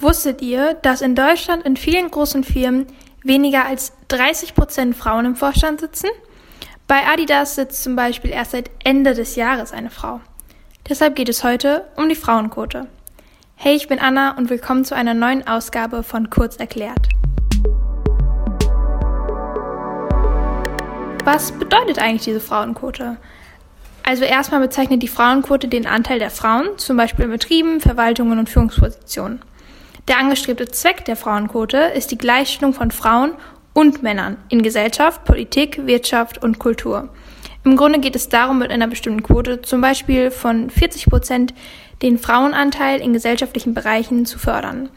Wusstet ihr, dass in Deutschland in vielen großen Firmen weniger als 30 Prozent Frauen im Vorstand sitzen? Bei Adidas sitzt zum Beispiel erst seit Ende des Jahres eine Frau. Deshalb geht es heute um die Frauenquote. Hey, ich bin Anna und willkommen zu einer neuen Ausgabe von Kurz erklärt. Was bedeutet eigentlich diese Frauenquote? Also erstmal bezeichnet die Frauenquote den Anteil der Frauen, zum Beispiel in Betrieben, Verwaltungen und Führungspositionen. Der angestrebte Zweck der Frauenquote ist die Gleichstellung von Frauen und Männern in Gesellschaft, Politik, Wirtschaft und Kultur. Im Grunde geht es darum, mit einer bestimmten Quote, zum Beispiel von 40 Prozent, den Frauenanteil in gesellschaftlichen Bereichen zu fördern,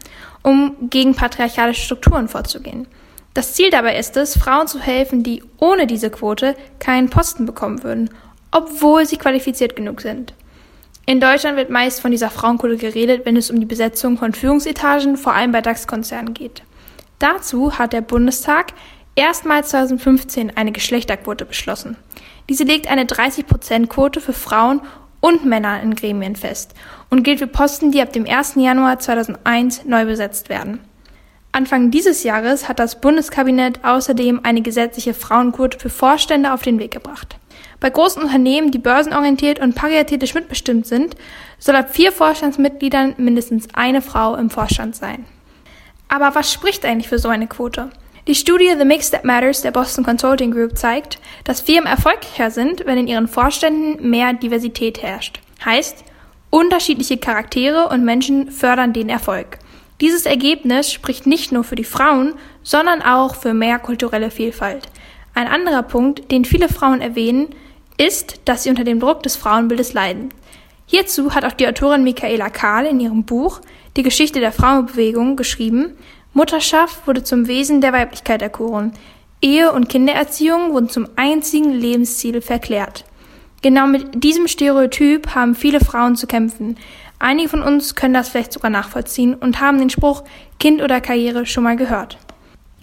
um gegen patriarchalische Strukturen vorzugehen. Das Ziel dabei ist es, Frauen zu helfen, die ohne diese Quote keinen Posten bekommen würden, obwohl sie qualifiziert genug sind. In Deutschland wird meist von dieser Frauenquote geredet, wenn es um die Besetzung von Führungsetagen, vor allem bei DAX-Konzernen geht. Dazu hat der Bundestag erstmals 2015 eine Geschlechterquote beschlossen. Diese legt eine 30%-Quote für Frauen und Männer in Gremien fest und gilt für Posten, die ab dem 1. Januar 2001 neu besetzt werden. Anfang dieses Jahres hat das Bundeskabinett außerdem eine gesetzliche Frauenquote für Vorstände auf den Weg gebracht. Bei großen Unternehmen, die börsenorientiert und paritätisch mitbestimmt sind, soll ab vier Vorstandsmitgliedern mindestens eine Frau im Vorstand sein. Aber was spricht eigentlich für so eine Quote? Die Studie The Mix That Matters der Boston Consulting Group zeigt, dass Firmen erfolgreicher sind, wenn in ihren Vorständen mehr Diversität herrscht. Heißt, unterschiedliche Charaktere und Menschen fördern den Erfolg. Dieses Ergebnis spricht nicht nur für die Frauen, sondern auch für mehr kulturelle Vielfalt. Ein anderer Punkt, den viele Frauen erwähnen, ist, dass sie unter dem Druck des Frauenbildes leiden. Hierzu hat auch die Autorin Michaela Kahl in ihrem Buch Die Geschichte der Frauenbewegung geschrieben, Mutterschaft wurde zum Wesen der Weiblichkeit erkoren. Ehe und Kindererziehung wurden zum einzigen Lebensziel verklärt. Genau mit diesem Stereotyp haben viele Frauen zu kämpfen. Einige von uns können das vielleicht sogar nachvollziehen und haben den Spruch Kind oder Karriere schon mal gehört.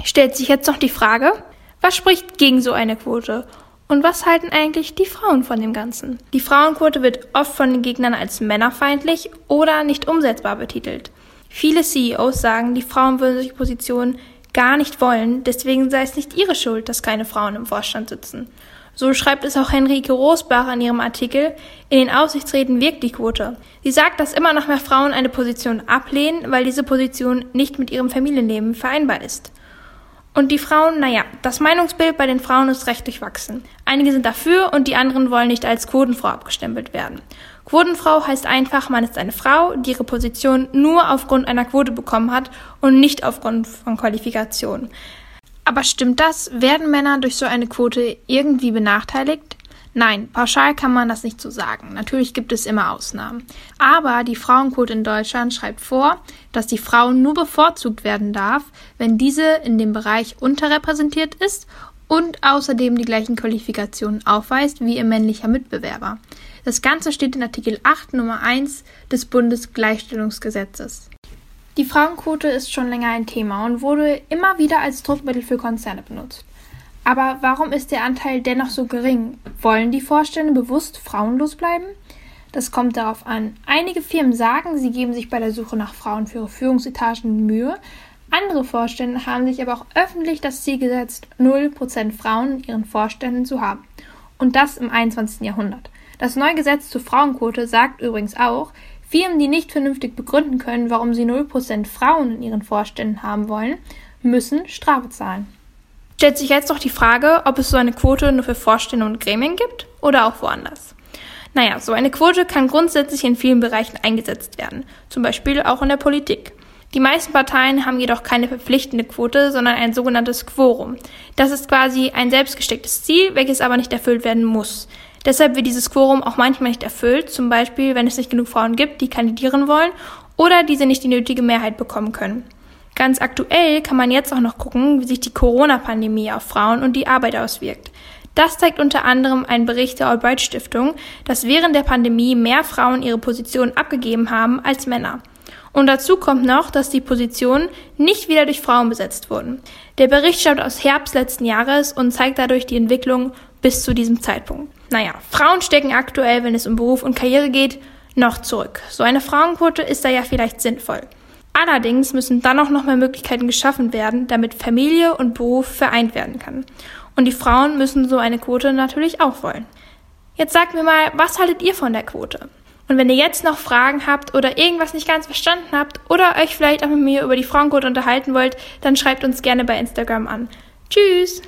Stellt sich jetzt noch die Frage, was spricht gegen so eine Quote und was halten eigentlich die Frauen von dem Ganzen? Die Frauenquote wird oft von den Gegnern als männerfeindlich oder nicht umsetzbar betitelt. Viele CEOs sagen, die Frauen würden solche Positionen gar nicht wollen, deswegen sei es nicht ihre Schuld, dass keine Frauen im Vorstand sitzen. So schreibt es auch Henrike Rosbach in ihrem Artikel, in den Aussichtsräten wirkt die Quote. Sie sagt, dass immer noch mehr Frauen eine Position ablehnen, weil diese Position nicht mit ihrem Familienleben vereinbar ist. Und die Frauen, naja, das Meinungsbild bei den Frauen ist recht durchwachsen. Einige sind dafür und die anderen wollen nicht als Quotenfrau abgestempelt werden. Quotenfrau heißt einfach, man ist eine Frau, die ihre Position nur aufgrund einer Quote bekommen hat und nicht aufgrund von Qualifikationen. Aber stimmt das? Werden Männer durch so eine Quote irgendwie benachteiligt? Nein, pauschal kann man das nicht so sagen. Natürlich gibt es immer Ausnahmen. Aber die Frauenquote in Deutschland schreibt vor, dass die Frau nur bevorzugt werden darf, wenn diese in dem Bereich unterrepräsentiert ist und außerdem die gleichen Qualifikationen aufweist wie ihr männlicher Mitbewerber. Das Ganze steht in Artikel 8 Nummer 1 des Bundesgleichstellungsgesetzes. Die Frauenquote ist schon länger ein Thema und wurde immer wieder als Druckmittel für Konzerne benutzt. Aber warum ist der Anteil dennoch so gering? Wollen die Vorstände bewusst frauenlos bleiben? Das kommt darauf an. Einige Firmen sagen, sie geben sich bei der Suche nach Frauen für ihre Führungsetagen Mühe. Andere Vorstände haben sich aber auch öffentlich das Ziel gesetzt, 0% Frauen in ihren Vorständen zu haben. Und das im 21. Jahrhundert. Das neue Gesetz zur Frauenquote sagt übrigens auch, Firmen, die nicht vernünftig begründen können, warum sie 0% Frauen in ihren Vorständen haben wollen, müssen Strafe zahlen. Stellt sich jetzt noch die Frage, ob es so eine Quote nur für Vorstände und Gremien gibt oder auch woanders. Naja, so eine Quote kann grundsätzlich in vielen Bereichen eingesetzt werden, zum Beispiel auch in der Politik. Die meisten Parteien haben jedoch keine verpflichtende Quote, sondern ein sogenanntes Quorum. Das ist quasi ein selbstgestecktes Ziel, welches aber nicht erfüllt werden muss. Deshalb wird dieses Quorum auch manchmal nicht erfüllt, zum Beispiel wenn es nicht genug Frauen gibt, die kandidieren wollen oder diese nicht die nötige Mehrheit bekommen können. Ganz aktuell kann man jetzt auch noch gucken, wie sich die Corona-Pandemie auf Frauen und die Arbeit auswirkt. Das zeigt unter anderem ein Bericht der Albright Stiftung, dass während der Pandemie mehr Frauen ihre Positionen abgegeben haben als Männer. Und dazu kommt noch, dass die Positionen nicht wieder durch Frauen besetzt wurden. Der Bericht stammt aus Herbst letzten Jahres und zeigt dadurch die Entwicklung bis zu diesem Zeitpunkt. Naja, Frauen stecken aktuell, wenn es um Beruf und Karriere geht, noch zurück. So eine Frauenquote ist da ja vielleicht sinnvoll. Allerdings müssen dann auch noch mehr Möglichkeiten geschaffen werden, damit Familie und Beruf vereint werden kann. Und die Frauen müssen so eine Quote natürlich auch wollen. Jetzt sagt mir mal, was haltet ihr von der Quote? Und wenn ihr jetzt noch Fragen habt oder irgendwas nicht ganz verstanden habt oder euch vielleicht auch mit mir über die Frauenquote unterhalten wollt, dann schreibt uns gerne bei Instagram an. Tschüss!